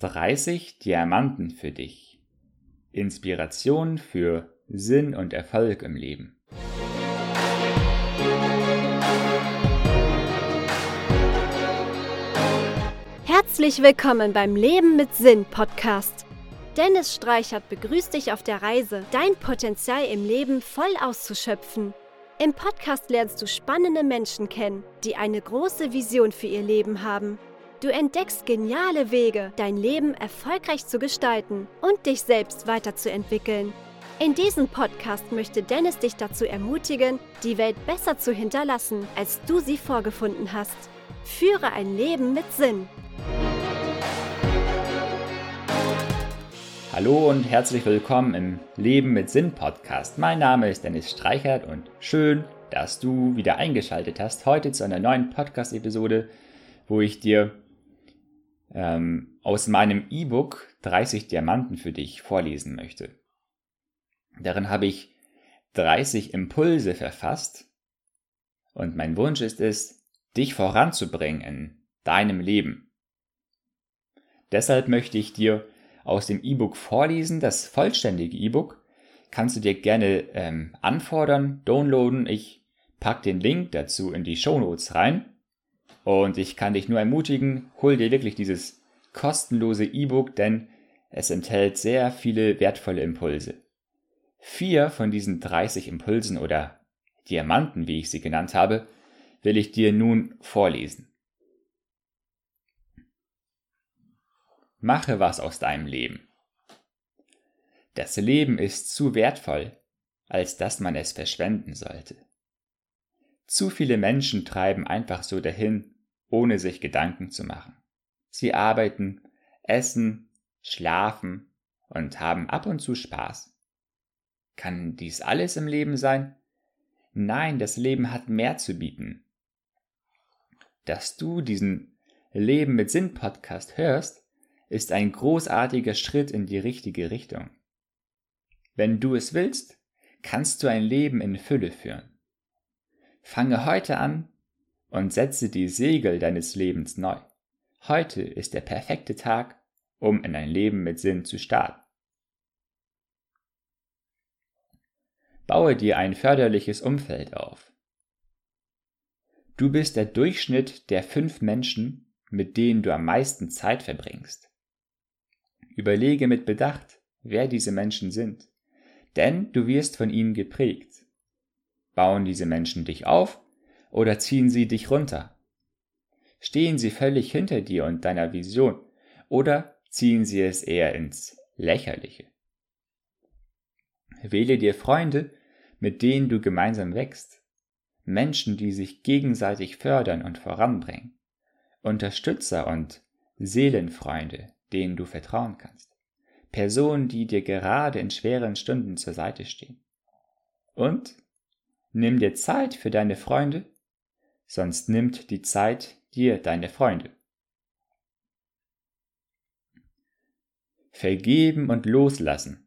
30 Diamanten für dich. Inspiration für Sinn und Erfolg im Leben. Herzlich willkommen beim Leben mit Sinn Podcast. Dennis Streichert begrüßt dich auf der Reise, dein Potenzial im Leben voll auszuschöpfen. Im Podcast lernst du spannende Menschen kennen, die eine große Vision für ihr Leben haben Du entdeckst geniale Wege, dein Leben erfolgreich zu gestalten und dich selbst weiterzuentwickeln. In diesem Podcast möchte Dennis dich dazu ermutigen, die Welt besser zu hinterlassen, als du sie vorgefunden hast. Führe ein Leben mit Sinn. Hallo und herzlich willkommen im Leben mit Sinn Podcast. Mein Name ist Dennis Streichert und schön, dass du wieder eingeschaltet hast heute zu einer neuen Podcast-Episode, wo ich dir ähm, aus meinem E-Book 30 Diamanten für dich vorlesen möchte. Darin habe ich 30 Impulse verfasst und mein Wunsch ist es, dich voranzubringen in deinem Leben. Deshalb möchte ich dir aus dem E-Book vorlesen. Das vollständige E-Book kannst du dir gerne ähm, anfordern, downloaden. Ich pack den Link dazu in die Show Notes rein. Und ich kann dich nur ermutigen, hol dir wirklich dieses kostenlose E-Book, denn es enthält sehr viele wertvolle Impulse. Vier von diesen 30 Impulsen oder Diamanten, wie ich sie genannt habe, will ich dir nun vorlesen. Mache was aus deinem Leben. Das Leben ist zu wertvoll, als dass man es verschwenden sollte. Zu viele Menschen treiben einfach so dahin, ohne sich Gedanken zu machen. Sie arbeiten, essen, schlafen und haben ab und zu Spaß. Kann dies alles im Leben sein? Nein, das Leben hat mehr zu bieten. Dass du diesen Leben mit Sinn Podcast hörst, ist ein großartiger Schritt in die richtige Richtung. Wenn du es willst, kannst du ein Leben in Fülle führen. Fange heute an und setze die Segel deines Lebens neu. Heute ist der perfekte Tag, um in ein Leben mit Sinn zu starten. Baue dir ein förderliches Umfeld auf. Du bist der Durchschnitt der fünf Menschen, mit denen du am meisten Zeit verbringst. Überlege mit Bedacht, wer diese Menschen sind, denn du wirst von ihnen geprägt. Bauen diese Menschen dich auf oder ziehen sie dich runter? Stehen sie völlig hinter dir und deiner Vision oder ziehen sie es eher ins Lächerliche? Wähle dir Freunde, mit denen du gemeinsam wächst, Menschen, die sich gegenseitig fördern und voranbringen, Unterstützer und Seelenfreunde, denen du vertrauen kannst, Personen, die dir gerade in schweren Stunden zur Seite stehen. Und nimm dir Zeit für deine Freunde, sonst nimmt die Zeit dir deine Freunde. Vergeben und loslassen.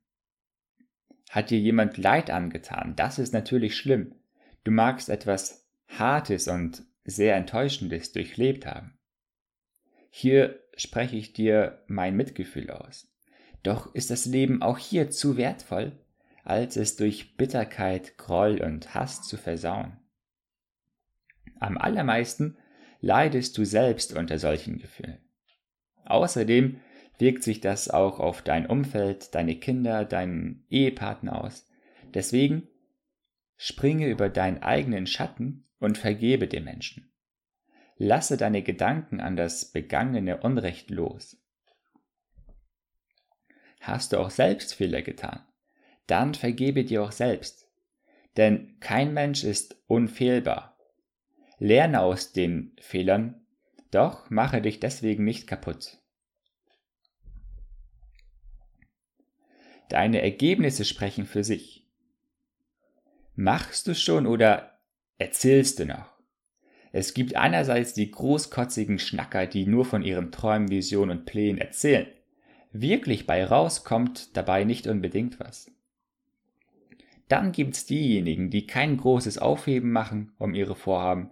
Hat dir jemand Leid angetan? Das ist natürlich schlimm. Du magst etwas Hartes und sehr Enttäuschendes durchlebt haben. Hier spreche ich dir mein Mitgefühl aus. Doch ist das Leben auch hier zu wertvoll, als es durch Bitterkeit, Groll und Hass zu versauen. Am allermeisten leidest du selbst unter solchen Gefühlen. Außerdem wirkt sich das auch auf dein Umfeld, deine Kinder, deinen Ehepartner aus. Deswegen springe über deinen eigenen Schatten und vergebe dem Menschen. Lasse deine Gedanken an das begangene Unrecht los. Hast du auch selbst Fehler getan? Dann vergebe dir auch selbst. Denn kein Mensch ist unfehlbar Lerne aus den Fehlern, doch mache dich deswegen nicht kaputt. Deine Ergebnisse sprechen für sich. Machst du schon oder erzählst du noch? Es gibt einerseits die großkotzigen Schnacker, die nur von ihren Träumen, Visionen und Plänen erzählen. Wirklich bei rauskommt dabei nicht unbedingt was. Dann gibt's diejenigen, die kein großes Aufheben machen um ihre Vorhaben,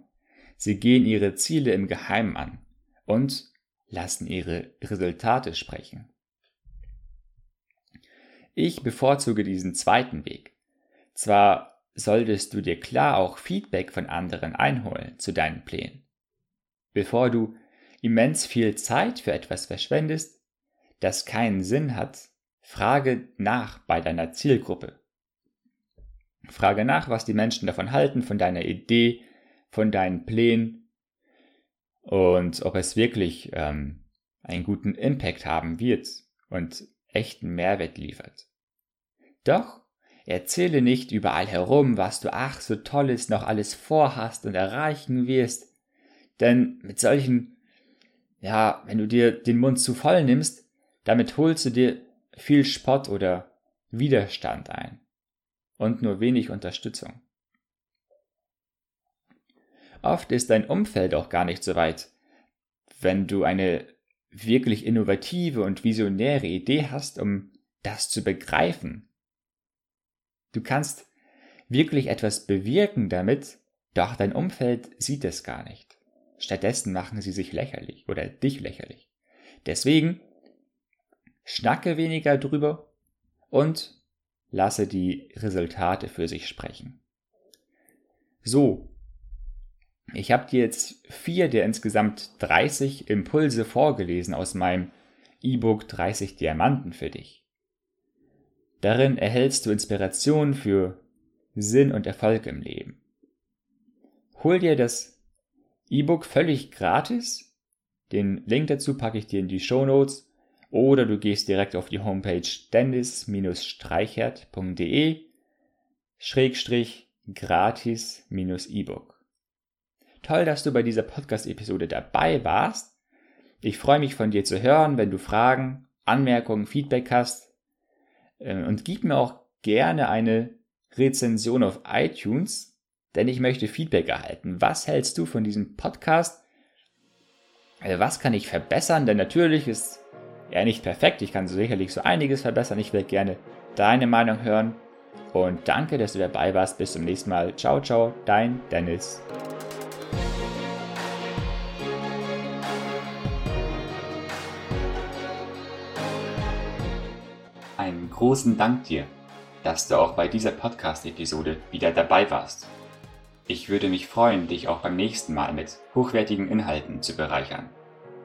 Sie gehen ihre Ziele im Geheimen an und lassen ihre Resultate sprechen. Ich bevorzuge diesen zweiten Weg. Zwar solltest du dir klar auch Feedback von anderen einholen zu deinen Plänen. Bevor du immens viel Zeit für etwas verschwendest, das keinen Sinn hat, frage nach bei deiner Zielgruppe. Frage nach, was die Menschen davon halten, von deiner Idee, von deinen Plänen und ob es wirklich ähm, einen guten Impact haben wird und echten Mehrwert liefert. Doch erzähle nicht überall herum, was du ach so tolles noch alles vorhast und erreichen wirst, denn mit solchen, ja, wenn du dir den Mund zu voll nimmst, damit holst du dir viel Spott oder Widerstand ein und nur wenig Unterstützung. Oft ist dein Umfeld auch gar nicht so weit. Wenn du eine wirklich innovative und visionäre Idee hast, um das zu begreifen. Du kannst wirklich etwas bewirken damit, doch dein Umfeld sieht es gar nicht. Stattdessen machen sie sich lächerlich oder dich lächerlich. Deswegen schnacke weniger drüber und lasse die Resultate für sich sprechen. So, ich habe dir jetzt vier der insgesamt 30 Impulse vorgelesen aus meinem E-Book 30 Diamanten für dich. Darin erhältst du Inspiration für Sinn und Erfolg im Leben. Hol dir das E-Book völlig gratis. Den Link dazu packe ich dir in die Show Notes oder du gehst direkt auf die Homepage dennis-streichert.de Schrägstrich gratis-E-Book. Toll, dass du bei dieser Podcast-Episode dabei warst. Ich freue mich von dir zu hören, wenn du Fragen, Anmerkungen, Feedback hast. Äh, und gib mir auch gerne eine Rezension auf iTunes, denn ich möchte Feedback erhalten. Was hältst du von diesem Podcast? Äh, was kann ich verbessern? Denn natürlich ist er nicht perfekt. Ich kann sicherlich so einiges verbessern. Ich will gerne deine Meinung hören. Und danke, dass du dabei warst. Bis zum nächsten Mal. Ciao, ciao, dein Dennis. Einen großen Dank dir, dass du auch bei dieser Podcast-Episode wieder dabei warst. Ich würde mich freuen, dich auch beim nächsten Mal mit hochwertigen Inhalten zu bereichern.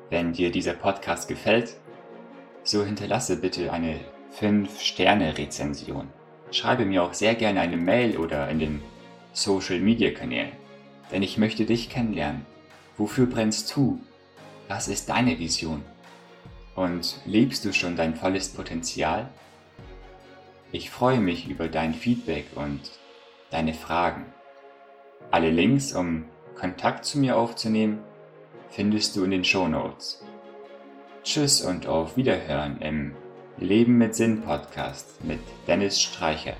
Wenn dir dieser Podcast gefällt, so hinterlasse bitte eine 5-Sterne-Rezension. Schreibe mir auch sehr gerne eine Mail oder in den Social-Media-Kanälen, denn ich möchte dich kennenlernen. Wofür brennst du? Was ist deine Vision? Und lebst du schon dein volles Potenzial? Ich freue mich über dein Feedback und deine Fragen. Alle Links, um Kontakt zu mir aufzunehmen, findest du in den Show Notes. Tschüss und auf Wiederhören im Leben mit Sinn Podcast mit Dennis Streichert.